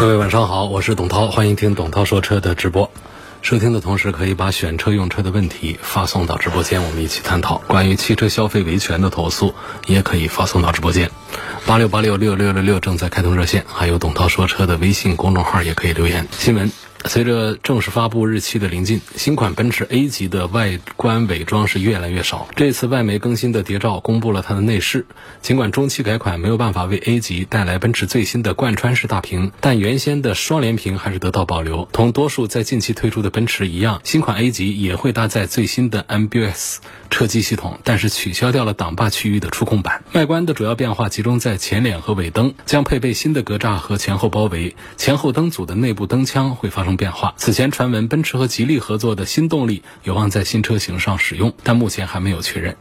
各位晚上好，我是董涛，欢迎听董涛说车的直播。收听的同时，可以把选车用车的问题发送到直播间，我们一起探讨。关于汽车消费维权的投诉，也可以发送到直播间。八六八六六六六六正在开通热线，还有董涛说车的微信公众号也可以留言。新闻。随着正式发布日期的临近，新款奔驰 A 级的外观伪装是越来越少。这次外媒更新的谍照公布了它的内饰。尽管中期改款没有办法为 A 级带来奔驰最新的贯穿式大屏，但原先的双联屏还是得到保留。同多数在近期推出的奔驰一样，新款 A 级也会搭载最新的 MBUX 车机系统，但是取消掉了挡把区域的触控板。外观的主要变化集中在前脸和尾灯，将配备新的格栅和前后包围。前后灯组的内部灯腔会发生。变化。此前传闻，奔驰和吉利合作的新动力有望在新车型上使用，但目前还没有确认。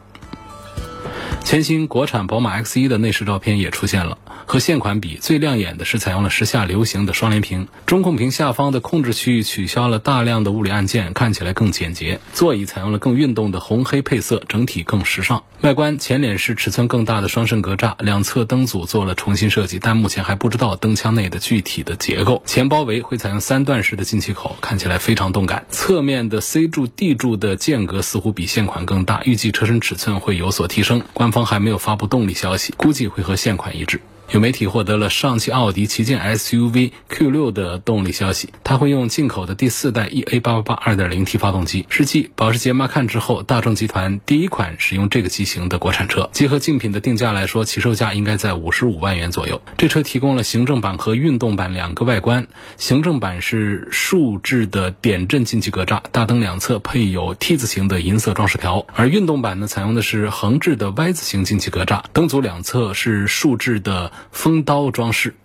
全新国产宝马 X1 的内饰照片也出现了。和现款比，最亮眼的是采用了时下流行的双联屏，中控屏下方的控制区域取消了大量的物理按键，看起来更简洁。座椅采用了更运动的红黑配色，整体更时尚。外观前脸是尺寸更大的双肾格栅，两侧灯组做了重新设计，但目前还不知道灯腔内的具体的结构。前包围会采用三段式的进气口，看起来非常动感。侧面的 C 柱、D 柱的间隔似乎比现款更大，预计车身尺寸会有所提升。官方还没有发布动力消息，估计会和现款一致。有媒体获得了上汽奥迪旗舰 SUV Q6 的动力消息，它会用进口的第四代 EA888 2.0T 发动机，是继保时捷 Macan 之后，大众集团第一款使用这个机型的国产车。结合竞品的定价来说，起售价应该在五十五万元左右。这车提供了行政版和运动版两个外观，行政版是竖置的点阵进气格栅，大灯两侧配有 T 字形的银色装饰条，而运动版呢，采用的是横置的 Y 字形进气格栅，灯组两侧是竖置的。风刀装饰。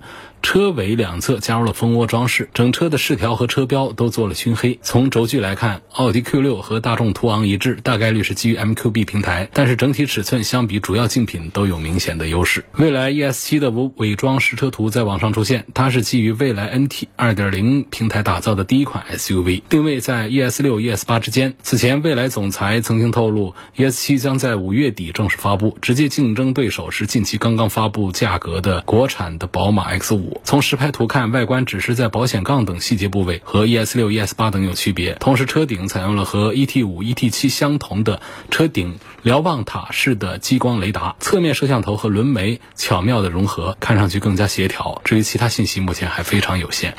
车尾两侧加入了蜂窝装饰，整车的饰条和车标都做了熏黑。从轴距来看，奥迪 Q6 和大众途昂一致，大概率是基于 MQB 平台，但是整体尺寸相比主要竞品都有明显的优势。蔚来 ES7 的无伪装实车图在网上出现，它是基于蔚来 NT 2.0平台打造的第一款 SUV，定位在 ES6、ES8 之间。此前，蔚来总裁曾经透露，ES7 将在五月底正式发布，直接竞争对手是近期刚刚发布价格的国产的宝马 X5。从实拍图看，外观只是在保险杠等细节部位和 ES 六、ES 八等有区别。同时，车顶采用了和 ET 五、ET 七相同的车顶瞭望塔式的激光雷达，侧面摄像头和轮眉巧妙的融合，看上去更加协调。至于其他信息，目前还非常有限。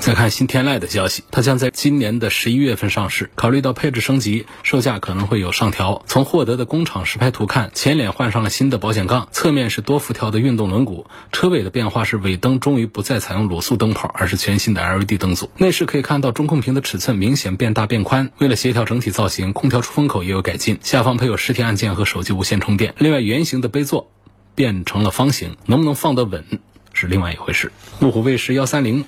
再看新天籁的消息，它将在今年的十一月份上市。考虑到配置升级，售价可能会有上调。从获得的工厂实拍图看，前脸换上了新的保险杠，侧面是多辐条的运动轮毂。车尾的变化是尾灯终于不再采用卤素灯泡，而是全新的 LED 灯组。内饰可以看到中控屏的尺寸明显变大变宽，为了协调整体造型，空调出风口也有改进。下方配有实体按键和手机无线充电。另外，圆形的杯座变成了方形，能不能放得稳是另外一回事。路虎卫士幺三零。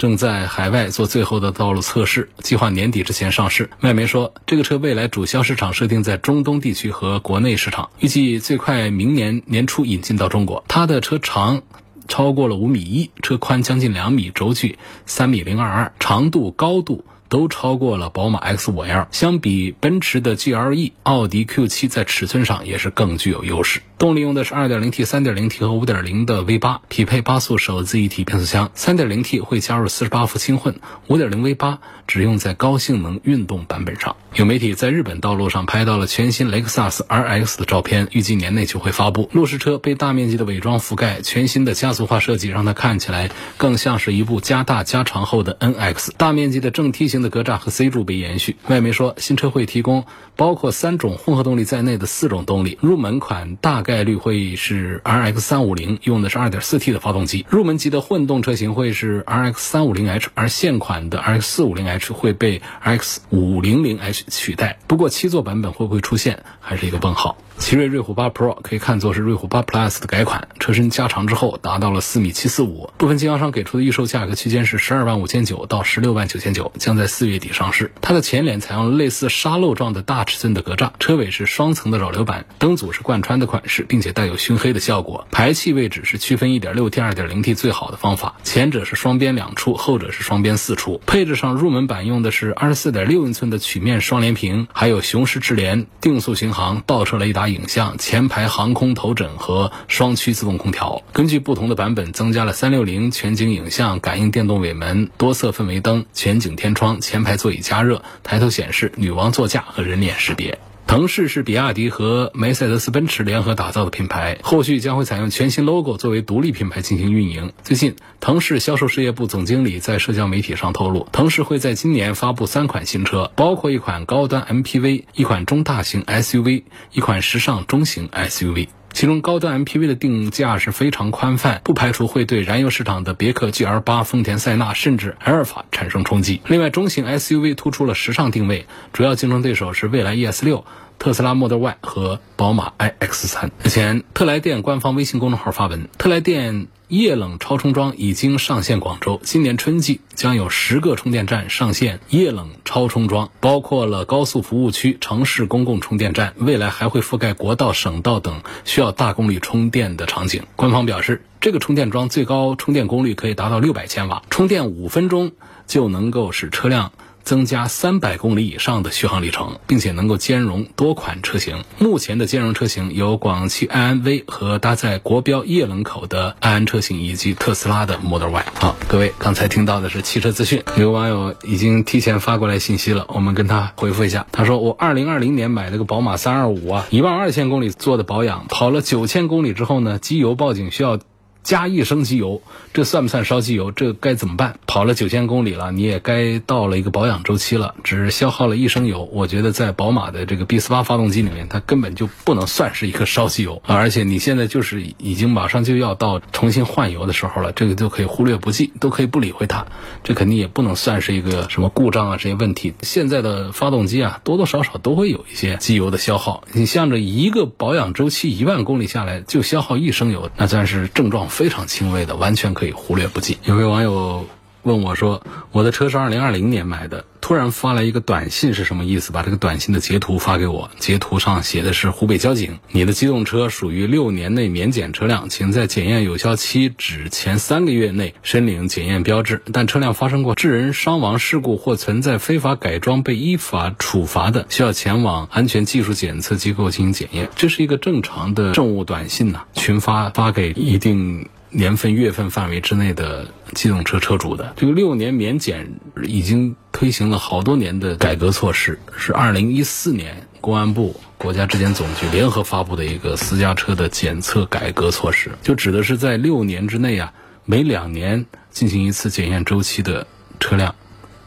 正在海外做最后的道路测试，计划年底之前上市。外媒说，这个车未来主销市场设定在中东地区和国内市场，预计最快明年年初引进到中国。它的车长超过了五米一，车宽将近两米，轴距三米零二二，长度高度。都超过了宝马 X5L，相比奔驰的 GLE，奥迪 Q7 在尺寸上也是更具有优势。动力用的是 2.0T、3.0T 和5.0的 V8，匹配八速手自一体变速箱。3.0T 会加入48伏轻混，5.0 V8 只用在高性能运动版本上。有媒体在日本道路上拍到了全新雷克萨斯 RX 的照片，预计年内就会发布。路试车被大面积的伪装覆盖，全新的家族化设计让它看起来更像是一部加大加长后的 NX。大面积的正梯形。的格栅和 C 柱被延续。外媒说，新车会提供包括三种混合动力在内的四种动力。入门款大概率会是 RX 三五零，用的是 2.4T 的发动机。入门级的混动车型会是 RX 三五零 H，而现款的 RX 四五零 H 会被 RX 五零零 H 取代。不过七座版本会不会出现，还是一个问号。奇瑞瑞虎8 Pro 可以看作是瑞虎8 Plus 的改款，车身加长之后达到了四米七四五。部分经销商给出的预售价格区间是十二万五千九到十六万九千九，将在四月底上市。它的前脸采用了类似沙漏状的大尺寸的格栅，车尾是双层的扰流板，灯组是贯穿的款式，并且带有熏黑的效果。排气位置是区分 1.6T、2.0T 最好的方法，前者是双边两出，后者是双边四出。配置上，入门版用的是24.6英寸的曲面双联屏，还有雄狮智联、定速巡航、倒车雷达影像、前排航空头枕和双区自动空调。根据不同的版本，增加了三六零全景影像、感应电动尾门、多色氛围灯、全景天窗、前排座椅加热、抬头显示、女王座驾和人脸识别。腾势是比亚迪和梅赛德斯奔驰联合打造的品牌，后续将会采用全新 logo 作为独立品牌进行运营。最近，腾势销售事业部总经理在社交媒体上透露，腾势会在今年发布三款新车，包括一款高端 MPV、一款中大型 SUV、一款时尚中型 SUV。其中高端 MPV 的定价是非常宽泛，不排除会对燃油市场的别克 GL8、丰田塞纳甚至埃尔法产生冲击。另外，中型 SUV 突出了时尚定位，主要竞争对手是蔚来 ES6、特斯拉 Model Y 和宝马 iX3。日前，特来电官方微信公众号发文，特来电。液冷超充桩已经上线广州，今年春季将有十个充电站上线液冷超充桩，包括了高速服务区、城市公共充电站，未来还会覆盖国道、省道等需要大功率充电的场景。官方表示，这个充电桩最高充电功率可以达到六百千瓦，充电五分钟就能够使车辆。增加三百公里以上的续航里程，并且能够兼容多款车型。目前的兼容车型有广汽埃安 V 和搭载国标液冷口的埃安车型，以及特斯拉的 Model Y。好，各位刚才听到的是汽车资讯。有个网友已经提前发过来信息了，我们跟他回复一下。他说：“我二零二零年买了个宝马三二五啊，一万二千公里做的保养，跑了九千公里之后呢，机油报警需要。”加一升机油，这算不算烧机油？这该怎么办？跑了九千公里了，你也该到了一个保养周期了，只消耗了一升油。我觉得在宝马的这个 B 四八发动机里面，它根本就不能算是一个烧机油，而且你现在就是已经马上就要到重新换油的时候了，这个就可以忽略不计，都可以不理会它。这肯定也不能算是一个什么故障啊这些问题。现在的发动机啊，多多少少都会有一些机油的消耗。你像这一个保养周期一万公里下来就消耗一升油，那算是症状。非常轻微的，完全可以忽略不计。有位网友问我说：“我的车是二零二零年买的，突然发来一个短信，是什么意思？”把这个短信的截图发给我，截图上写的是湖北交警：“你的机动车属于六年内免检车辆，请在检验有效期止前三个月内申领检验标志。但车辆发生过致人伤亡事故或存在非法改装被依法处罚的，需要前往安全技术检测机构进行检验。”这是一个正常的政务短信呐，群发发给一定。年份、月份范围之内的机动车车主的这个六年免检已经推行了好多年的改革措施，是二零一四年公安部、国家质检总局联合发布的一个私家车的检测改革措施，就指的是在六年之内啊，每两年进行一次检验周期的车辆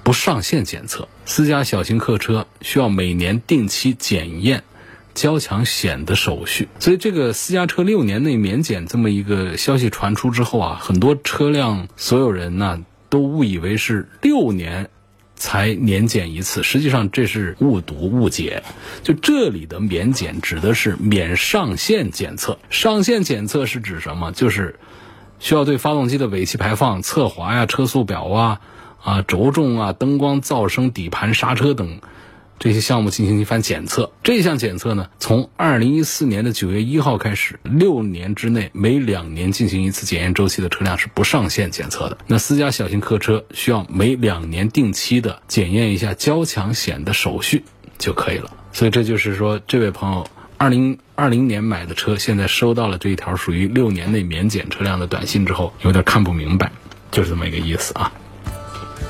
不上线检测，私家小型客车需要每年定期检验。交强险的手续，所以这个私家车六年内免检这么一个消息传出之后啊，很多车辆所有人呢都误以为是六年才年检一次，实际上这是误读误解。就这里的免检指的是免上线检测，上线检测是指什么？就是需要对发动机的尾气排放、侧滑呀、车速表啊、啊轴重啊、灯光、噪声、底盘、刹车等。这些项目进行一番检测，这项检测呢，从二零一四年的九月一号开始，六年之内每两年进行一次检验周期的车辆是不上线检测的。那私家小型客车需要每两年定期的检验一下交强险的手续就可以了。所以这就是说，这位朋友二零二零年买的车，现在收到了这一条属于六年内免检车辆的短信之后，有点看不明白，就是这么一个意思啊。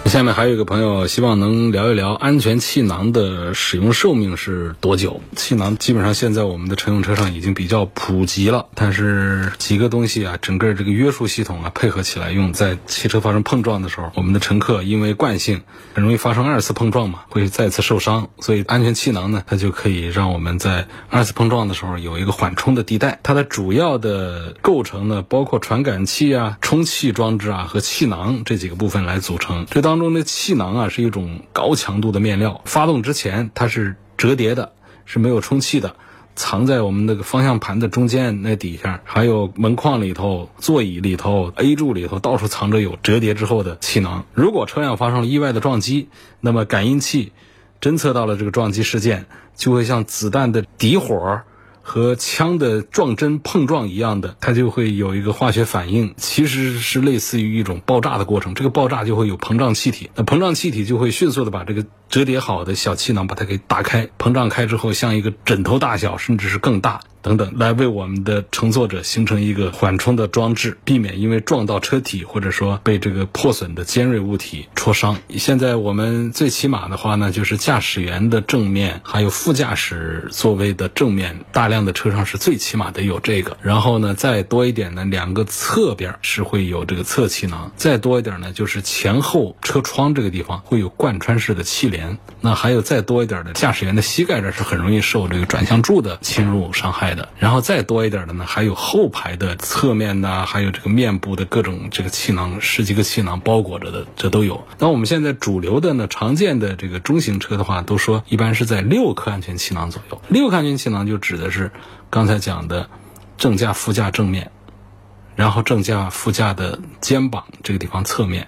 下面还有一个朋友希望能聊一聊安全气囊的使用寿命是多久？气囊基本上现在我们的乘用车上已经比较普及了，但是几个东西啊，整个这个约束系统啊配合起来用，在汽车发生碰撞的时候，我们的乘客因为惯性很容易发生二次碰撞嘛，会再次受伤，所以安全气囊呢，它就可以让我们在二次碰撞的时候有一个缓冲的地带。它的主要的构成呢，包括传感器啊、充气装置啊和气囊这几个部分来组成。这当当。中的气囊啊是一种高强度的面料，发动之前它是折叠的，是没有充气的。藏在我们那个方向盘的中间那底下，还有门框里头、座椅里头、A 柱里头，到处藏着有折叠之后的气囊。如果车辆发生了意外的撞击，那么感应器侦测到了这个撞击事件，就会像子弹的底火。和枪的撞针碰撞一样的，它就会有一个化学反应，其实是类似于一种爆炸的过程。这个爆炸就会有膨胀气体，那膨胀气体就会迅速的把这个折叠好的小气囊把它给打开，膨胀开之后像一个枕头大小，甚至是更大。等等，来为我们的乘坐者形成一个缓冲的装置，避免因为撞到车体或者说被这个破损的尖锐物体戳伤。现在我们最起码的话呢，就是驾驶员的正面，还有副驾驶座位的正面，大量的车上是最起码得有这个。然后呢，再多一点呢，两个侧边是会有这个侧气囊。再多一点呢，就是前后车窗这个地方会有贯穿式的气帘。那还有再多一点的，驾驶员的膝盖这是很容易受这个转向柱的侵入伤害。然后再多一点的呢，还有后排的侧面呐，还有这个面部的各种这个气囊，十几个气囊包裹着的，这都有。那我们现在主流的呢，常见的这个中型车的话，都说一般是在六颗安全气囊左右。六颗安全气囊就指的是刚才讲的正驾、副驾正面，然后正驾、副驾的肩膀这个地方侧面，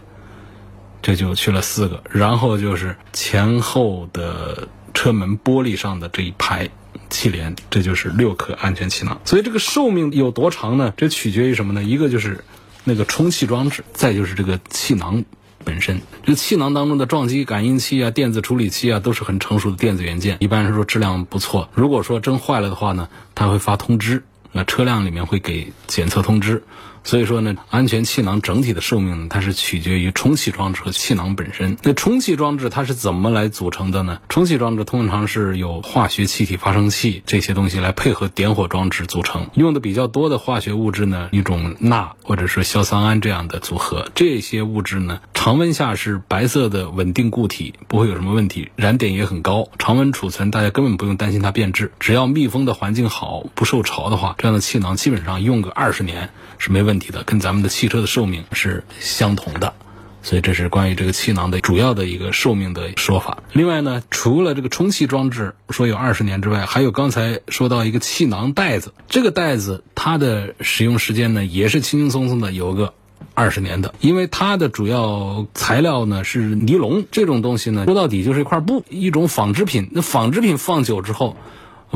这就去了四个，然后就是前后的车门玻璃上的这一排。气帘，这就是六颗安全气囊。所以这个寿命有多长呢？这取决于什么呢？一个就是那个充气装置，再就是这个气囊本身。这个气囊当中的撞击感应器啊、电子处理器啊，都是很成熟的电子元件，一般来说质量不错。如果说真坏了的话呢，它会发通知，那车辆里面会给检测通知。所以说呢，安全气囊整体的寿命呢，它是取决于充气装置和气囊本身。那充气装置它是怎么来组成的呢？充气装置通常是由化学气体发生器这些东西来配合点火装置组成。用的比较多的化学物质呢，一种钠或者是硝酸铵这样的组合。这些物质呢，常温下是白色的稳定固体，不会有什么问题，燃点也很高。常温储存，大家根本不用担心它变质。只要密封的环境好，不受潮的话，这样的气囊基本上用个二十年是没问题。的跟咱们的汽车的寿命是相同的，所以这是关于这个气囊的主要的一个寿命的说法。另外呢，除了这个充气装置说有二十年之外，还有刚才说到一个气囊袋子，这个袋子它的使用时间呢也是轻轻松松的有个二十年的，因为它的主要材料呢是尼龙这种东西呢，说到底就是一块布，一种纺织品。那纺织品放久之后。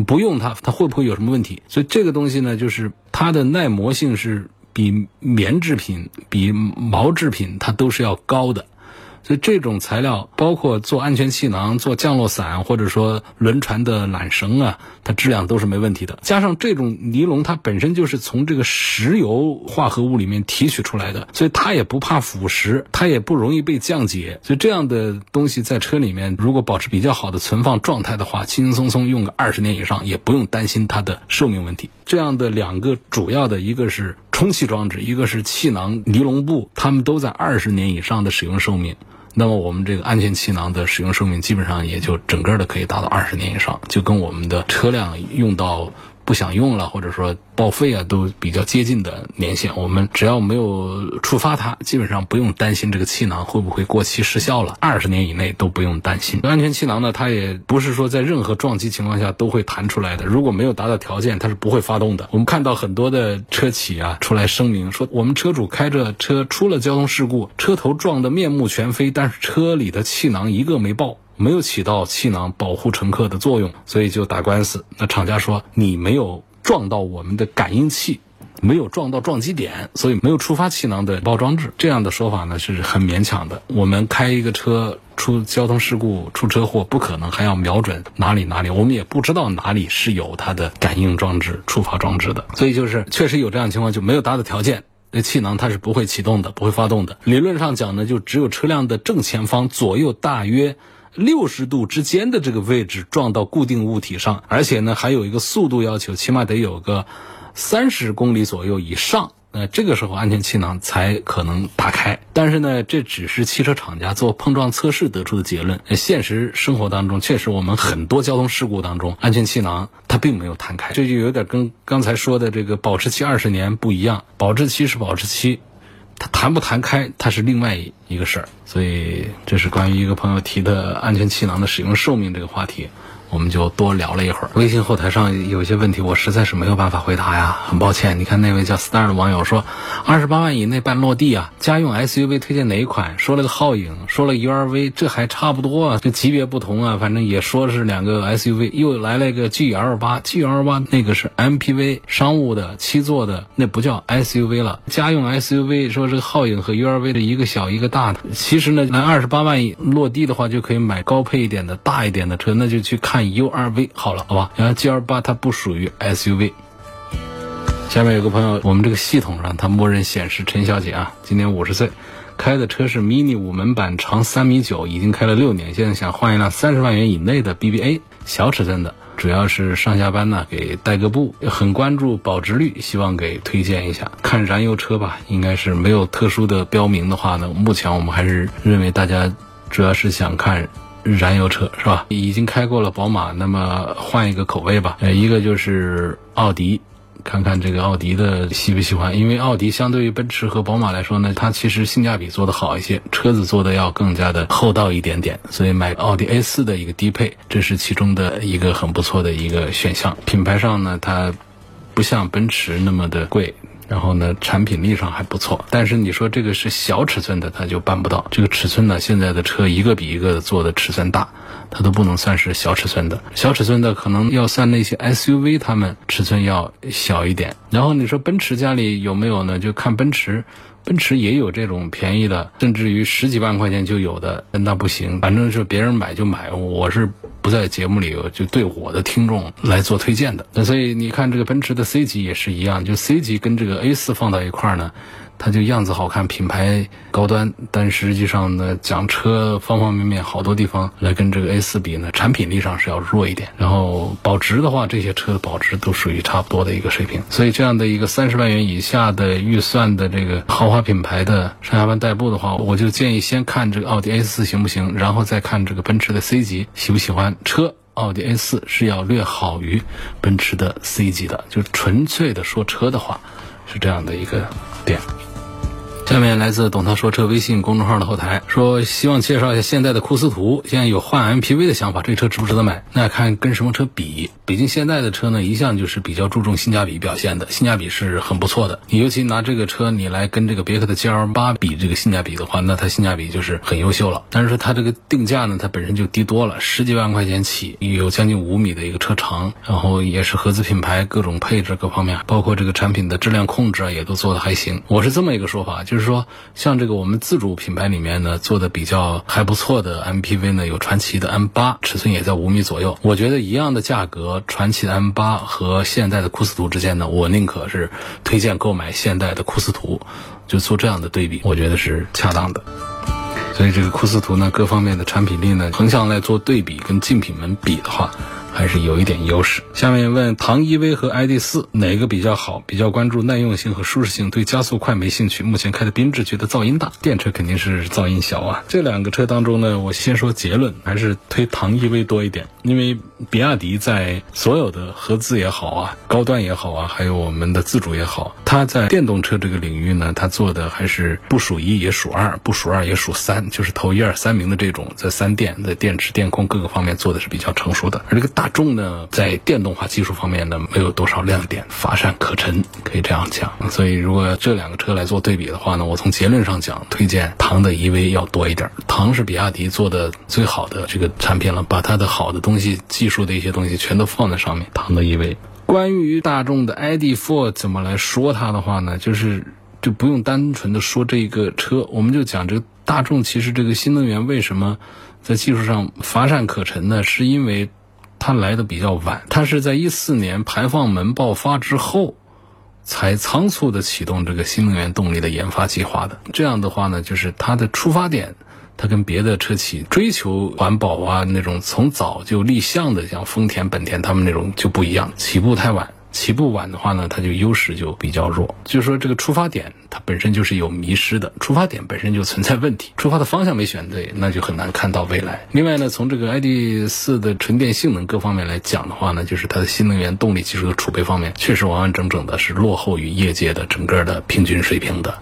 不用它，它会不会有什么问题？所以这个东西呢，就是它的耐磨性是比棉制品、比毛制品它都是要高的。所以这种材料，包括做安全气囊、做降落伞，或者说轮船的缆绳啊，它质量都是没问题的。加上这种尼龙，它本身就是从这个石油化合物里面提取出来的，所以它也不怕腐蚀，它也不容易被降解。所以这样的东西在车里面，如果保持比较好的存放状态的话，轻轻松松用个二十年以上，也不用担心它的寿命问题。这样的两个主要的，一个是充气装置，一个是气囊尼龙布，它们都在二十年以上的。使用寿命。那么我们这个安全气囊的使用寿命基本上也就整个的可以达到二十年以上，就跟我们的车辆用到不想用了，或者说。报废啊，都比较接近的年限。我们只要没有触发它，基本上不用担心这个气囊会不会过期失效了。二十年以内都不用担心。安全气囊呢，它也不是说在任何撞击情况下都会弹出来的。如果没有达到条件，它是不会发动的。我们看到很多的车企啊出来声明说，我们车主开着车出了交通事故，车头撞得面目全非，但是车里的气囊一个没爆，没有起到气囊保护乘客的作用，所以就打官司。那厂家说你没有。撞到我们的感应器，没有撞到撞击点，所以没有触发气囊的包装置。这样的说法呢是很勉强的。我们开一个车出交通事故、出车祸，不可能还要瞄准哪里哪里，我们也不知道哪里是有它的感应装置、触发装置的。所以就是确实有这样情况，就没有达到条件，那气囊它是不会启动的，不会发动的。理论上讲呢，就只有车辆的正前方左右大约。六十度之间的这个位置撞到固定物体上，而且呢还有一个速度要求，起码得有个三十公里左右以上，那这个时候安全气囊才可能打开。但是呢，这只是汽车厂家做碰撞测试得出的结论。现实生活当中，确实我们很多交通事故当中，安全气囊它并没有弹开，这就有点跟刚才说的这个保质期二十年不一样。保质期是保质期。它弹不弹开，它是另外一个事儿，所以这是关于一个朋友提的安全气囊的使用寿命这个话题，我们就多聊了一会儿。微信后台上有些问题，我实在是没有办法回答呀，很抱歉。你看那位叫 Star 的网友说，二十八万以内办落地啊，家用 SUV 推荐哪一款？说了个皓影，说了 URV，这还差不多啊，这级别不同啊，反正也说是两个 SUV，又来了一个 GL 八，GL 八那个是 MPV 商务的七座的，那不叫 SUV 了。家用 SUV 说这个皓影和 URV 的一个小一个大的，其实呢，来二十八万落地的话，就可以买高配一点的大一点的车，那就去看 URV 好了，好吧？然后 GL 八它不属于 SUV。下面有个朋友，我们这个系统上它默认显示陈小姐啊，今年五十岁，开的车是 mini 五门版，长三米九，已经开了六年，现在想换一辆三十万元以内的 BBA 小尺寸的，主要是上下班呢给带个步，很关注保值率，希望给推荐一下。看燃油车吧，应该是没有特殊的标明的话呢，目前我们还是认为大家主要是想看。燃油车是吧？已经开过了宝马，那么换一个口味吧。呃，一个就是奥迪，看看这个奥迪的喜不喜欢。因为奥迪相对于奔驰和宝马来说呢，它其实性价比做得好一些，车子做的要更加的厚道一点点。所以买奥迪 A 四的一个低配，这是其中的一个很不错的一个选项。品牌上呢，它不像奔驰那么的贵。然后呢，产品力上还不错，但是你说这个是小尺寸的，它就办不到。这个尺寸呢，现在的车一个比一个做的尺寸大，它都不能算是小尺寸的。小尺寸的可能要算那些 SUV，它们尺寸要小一点。然后你说奔驰家里有没有呢？就看奔驰。奔驰也有这种便宜的，甚至于十几万块钱就有的，那不行。反正是别人买就买，我是不在节目里就对我的听众来做推荐的。那所以你看这个奔驰的 C 级也是一样，就 C 级跟这个 A 四放到一块儿呢。它就样子好看，品牌高端，但实际上呢，讲车方方面面好多地方来跟这个 A 四比呢，产品力上是要弱一点。然后保值的话，这些车的保值都属于差不多的一个水平。所以这样的一个三十万元以下的预算的这个豪华品牌的上下班代步的话，我就建议先看这个奥迪 A 四行不行，然后再看这个奔驰的 C 级喜不喜欢。车奥迪 A 四是要略好于奔驰的 C 级的，就纯粹的说车的话，是这样的一个点。下面来自董涛说车微信公众号的后台说，希望介绍一下现代的库斯图，现在有换 MPV 的想法，这车值不值得买？那看跟什么车比。北京现代的车呢，一向就是比较注重性价比表现的，性价比是很不错的。你尤其拿这个车你来跟这个别克的 GL 八比这个性价比的话，那它性价比就是很优秀了。但是说它这个定价呢，它本身就低多了，十几万块钱起，有将近五米的一个车长，然后也是合资品牌，各种配置各方面，包括这个产品的质量控制啊，也都做的还行。我是这么一个说法，就是。就是说，像这个我们自主品牌里面呢，做的比较还不错的 MPV 呢，有传祺的 M 八，尺寸也在五米左右。我觉得一样的价格，传祺的 M 八和现代的库斯图之间呢，我宁可是推荐购买现代的库斯图，就做这样的对比，我觉得是恰当的。所以这个库斯图呢，各方面的产品力呢，横向来做对比，跟竞品们比的话。还是有一点优势。下面问唐 EV 和 ID.4 哪个比较好？比较关注耐用性和舒适性，对加速快没兴趣。目前开的缤智觉得噪音大，电车肯定是噪音小啊。这两个车当中呢，我先说结论，还是推唐 EV 多一点。因为比亚迪在所有的合资也好啊，高端也好啊，还有我们的自主也好，它在电动车这个领域呢，它做的还是不数一也数二，不数二也数三，就是头一二三名的这种，在三电、在电池、电控各个方面做的是比较成熟的。而这个大众呢，在电动化技术方面呢，没有多少亮点，乏善可陈，可以这样讲。所以如果这两个车来做对比的话呢，我从结论上讲，推荐唐的 EV 要多一点。唐是比亚迪做的最好的这个产品了，把它的好的东西、技术的一些东西全都放在上面。唐的 EV。关于大众的 ID.4 怎么来说它的话呢，就是就不用单纯的说这个车，我们就讲这个大众其实这个新能源为什么在技术上乏善可陈呢？是因为它来的比较晚，它是在一四年排放门爆发之后，才仓促的启动这个新能源动力的研发计划的。这样的话呢，就是它的出发点。它跟别的车企追求环保啊那种从早就立项的，像丰田、本田他们那种就不一样，起步太晚，起步晚的话呢，它就优势就比较弱。就是说这个出发点它本身就是有迷失的，出发点本身就存在问题，出发的方向没选对，那就很难看到未来。另外呢，从这个 ID 四的纯电性能各方面来讲的话呢，就是它的新能源动力技术的储备方面，确实完完整整的是落后于业界的整个的平均水平的。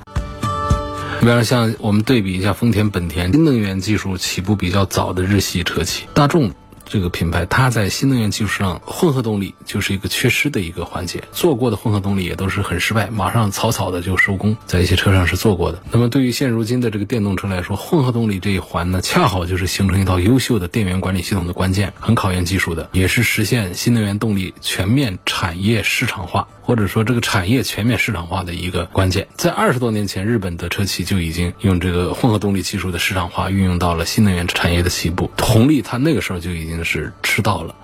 比方像我们对比一下丰田、本田新能源技术起步比较早的日系车企，大众这个品牌，它在新能源技术上，混合动力就是一个缺失的一个环节。做过的混合动力也都是很失败，马上草草的就收工，在一些车上是做过的。那么对于现如今的这个电动车来说，混合动力这一环呢，恰好就是形成一套优秀的电源管理系统的关键，很考验技术的，也是实现新能源动力全面产业市场化，或者说这个产业全面市场化的一个关键。在二十多年前，日本的车企就已经用这个混合动力技术的市场化运用到了新能源产业的起步，红利它那个时候就已经是吃到了，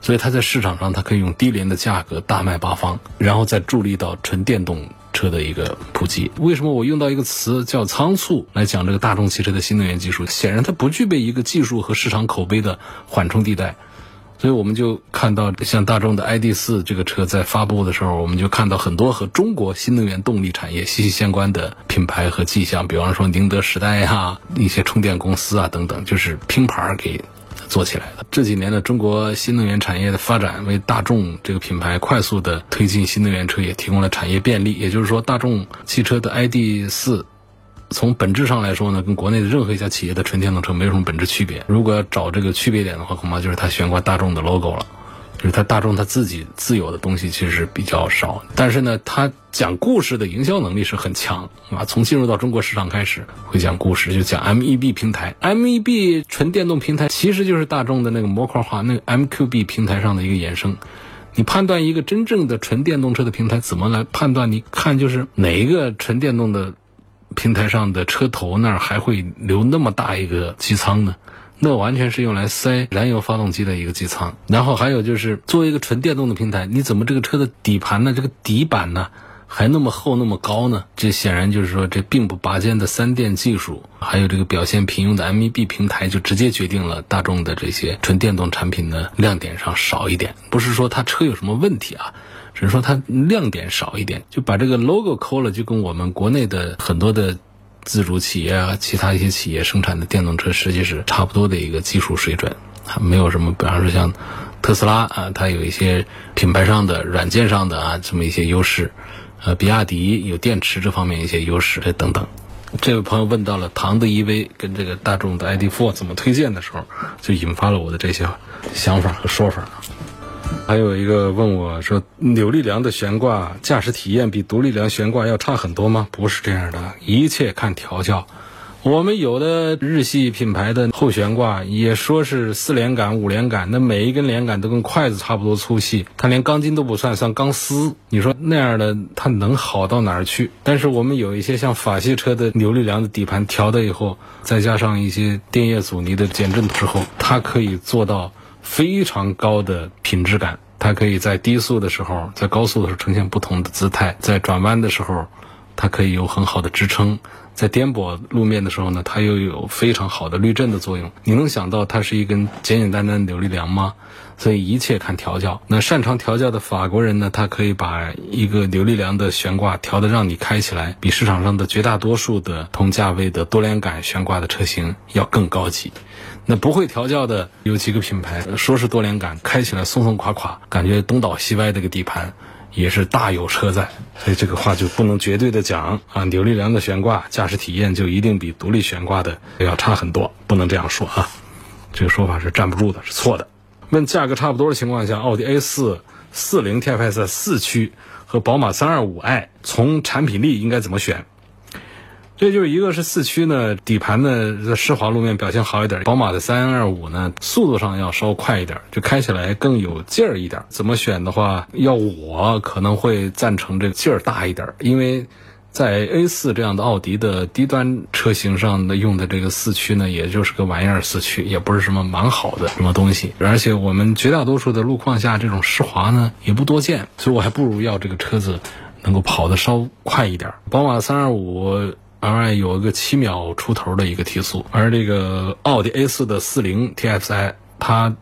所以它在市场上它可以用低廉的价格大卖八方，然后再助力到纯电动车的一个普及。为什么我用到一个词叫仓促来讲这个大众汽车的新能源技术？显然它不具备一个技术和市场口碑的缓冲地带。所以我们就看到，像大众的 ID.4 这个车在发布的时候，我们就看到很多和中国新能源动力产业息息相关的品牌和迹象，比方说宁德时代呀、一些充电公司啊等等，就是拼盘给做起来的。这几年呢，中国新能源产业的发展，为大众这个品牌快速的推进新能源车也提供了产业便利。也就是说，大众汽车的 ID.4。从本质上来说呢，跟国内的任何一家企业的纯电动车没有什么本质区别。如果要找这个区别点的话，恐怕就是它悬挂大众的 logo 了，就是它大众它自己自有的东西其实比较少。但是呢，它讲故事的营销能力是很强啊。从进入到中国市场开始，会讲故事，就讲 MEB 平台。MEB 纯电动平台其实就是大众的那个模块化那个 MQB 平台上的一个衍生。你判断一个真正的纯电动车的平台怎么来判断？你看就是哪一个纯电动的。平台上的车头那儿还会留那么大一个机舱呢？那完全是用来塞燃油发动机的一个机舱。然后还有就是，作为一个纯电动的平台，你怎么这个车的底盘呢？这个底板呢还那么厚那么高呢？这显然就是说，这并不拔尖的三电技术，还有这个表现平庸的 MEB 平台，就直接决定了大众的这些纯电动产品的亮点上少一点。不是说它车有什么问题啊？只是说它亮点少一点，就把这个 logo 抠了，就跟我们国内的很多的自主企业啊，其他一些企业生产的电动车，实际是差不多的一个技术水准，还没有什么，比方说像特斯拉啊，它有一些品牌上的、软件上的啊这么一些优势，呃，比亚迪有电池这方面一些优势等等。这位朋友问到了唐的 EV 跟这个大众的 ID.4 怎么推荐的时候，就引发了我的这些想法和说法。还有一个问我说：“扭力梁的悬挂驾驶体验比独立梁悬挂要差很多吗？”不是这样的，一切看调教。我们有的日系品牌的后悬挂也说是四连杆、五连杆，那每一根连杆都跟筷子差不多粗细，它连钢筋都不算，算钢丝。你说那样的它能好到哪儿去？但是我们有一些像法系车的扭力梁的底盘调的以后，再加上一些电液阻尼的减震之后，它可以做到。非常高的品质感，它可以在低速的时候，在高速的时候呈现不同的姿态，在转弯的时候，它可以有很好的支撑，在颠簸路面的时候呢，它又有非常好的滤震的作用。你能想到它是一根简简单单的扭力梁吗？所以一切看调教。那擅长调教的法国人呢，他可以把一个扭力梁的悬挂调的让你开起来，比市场上的绝大多数的同价位的多连杆悬挂的车型要更高级。那不会调教的有几个品牌，说是多连杆，开起来松松垮垮，感觉东倒西歪。的个底盘也是大有车在，所以这个话就不能绝对的讲啊。扭力梁的悬挂驾驶体验就一定比独立悬挂的要差很多，不能这样说啊。这个说法是站不住的，是错的。问价格差不多的情况下，奥迪 A 四四零 TFS 四驱和宝马三二五 i 从产品力应该怎么选？这就是一个是四驱呢，底盘呢在湿滑路面表现好一点。宝马的三二五呢，速度上要稍快一点，就开起来更有劲儿一点。怎么选的话，要我可能会赞成这个劲儿大一点，因为在 A 四这样的奥迪的低端车型上的用的这个四驱呢，也就是个玩意儿四驱，也不是什么蛮好的什么东西。而且我们绝大多数的路况下，这种湿滑呢也不多见，所以我还不如要这个车子能够跑得稍快一点。宝马三二五。而有一个七秒出头的一个提速，而这个奥迪 A 四的四零 TFSI 它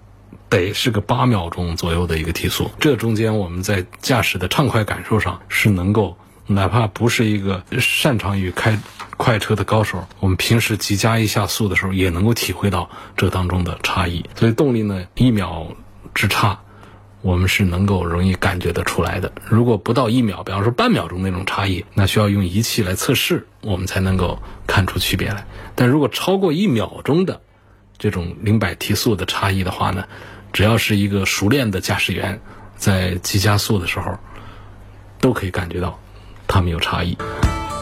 得是个八秒钟左右的一个提速。这中间我们在驾驶的畅快感受上是能够，哪怕不是一个擅长于开快车的高手，我们平时急加一下速的时候也能够体会到这当中的差异。所以动力呢，一秒之差。我们是能够容易感觉得出来的。如果不到一秒，比方说半秒钟那种差异，那需要用仪器来测试，我们才能够看出区别来。但如果超过一秒钟的这种零百提速的差异的话呢，只要是一个熟练的驾驶员，在急加速的时候，都可以感觉到他们有差异。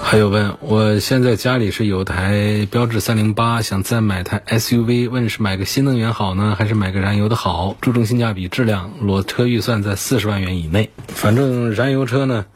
还有问，我现在家里是有台标致三零八，想再买台 SUV，问是买个新能源好呢，还是买个燃油的好？注重性价比、质量，裸车预算在四十万元以内。反正燃油车呢，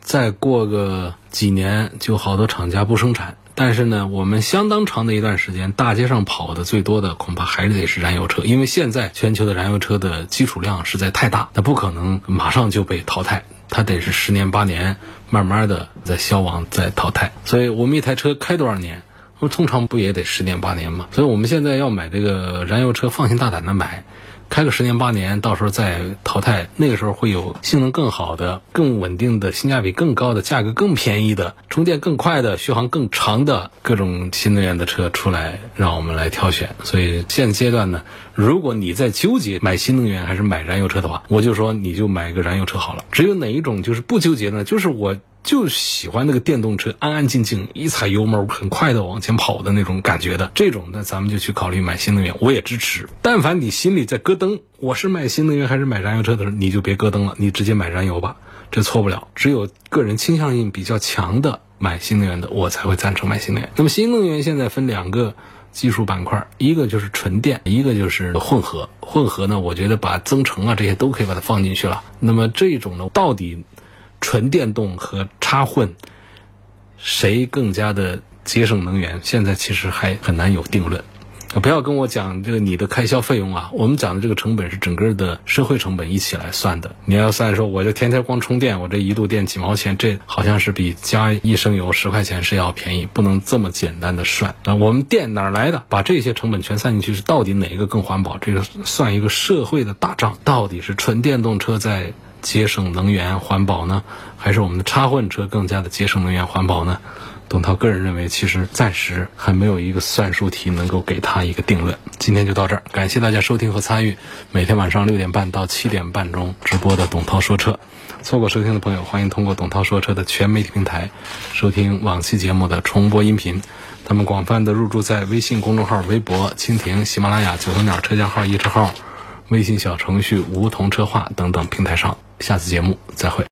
再过个几年就好多厂家不生产。但是呢，我们相当长的一段时间，大街上跑的最多的恐怕还是得是燃油车，因为现在全球的燃油车的基础量实在太大，那不可能马上就被淘汰，它得是十年八年，慢慢的在消亡、在淘汰。所以我们一台车开多少年，我通常不也得十年八年吗？所以我们现在要买这个燃油车，放心大胆的买。开个十年八年，到时候再淘汰，那个时候会有性能更好的、更稳定的、性价比更高的、价格更便宜的、充电更快的、续航更长的各种新能源的车出来，让我们来挑选。所以现阶段呢，如果你在纠结买新能源还是买燃油车的话，我就说你就买个燃油车好了。只有哪一种就是不纠结呢？就是我。就喜欢那个电动车安安静静一踩油门很快的往前跑的那种感觉的这种，那咱们就去考虑买新能源，我也支持。但凡你心里在咯噔，我是买新能源还是买燃油车的时候，你就别咯噔了，你直接买燃油吧，这错不了。只有个人倾向性比较强的买新能源的，我才会赞成买新能源。那么新能源现在分两个技术板块，一个就是纯电，一个就是混合。混合呢，我觉得把增程啊这些都可以把它放进去了。那么这种呢，到底？纯电动和插混，谁更加的节省能源？现在其实还很难有定论。不要跟我讲这个你的开销费用啊，我们讲的这个成本是整个的社会成本一起来算的。你要算说，我就天天光充电，我这一度电几毛钱，这好像是比加一升油十块钱是要便宜，不能这么简单的算。那我们电哪来的？把这些成本全算进去，是到底哪一个更环保？这个算一个社会的大账，到底是纯电动车在？节省能源环保呢，还是我们的插混车更加的节省能源环保呢？董涛个人认为，其实暂时还没有一个算术题能够给他一个定论。今天就到这儿，感谢大家收听和参与每天晚上六点半到七点半钟直播的董涛说车。错过收听的朋友，欢迎通过董涛说车的全媒体平台收听往期节目的重播音频。他们广泛的入驻在微信公众号、微博、蜻蜓、喜马拉雅、九头鸟车架号、一车号。微信小程序梧桐车话等等平台上，下次节目再会。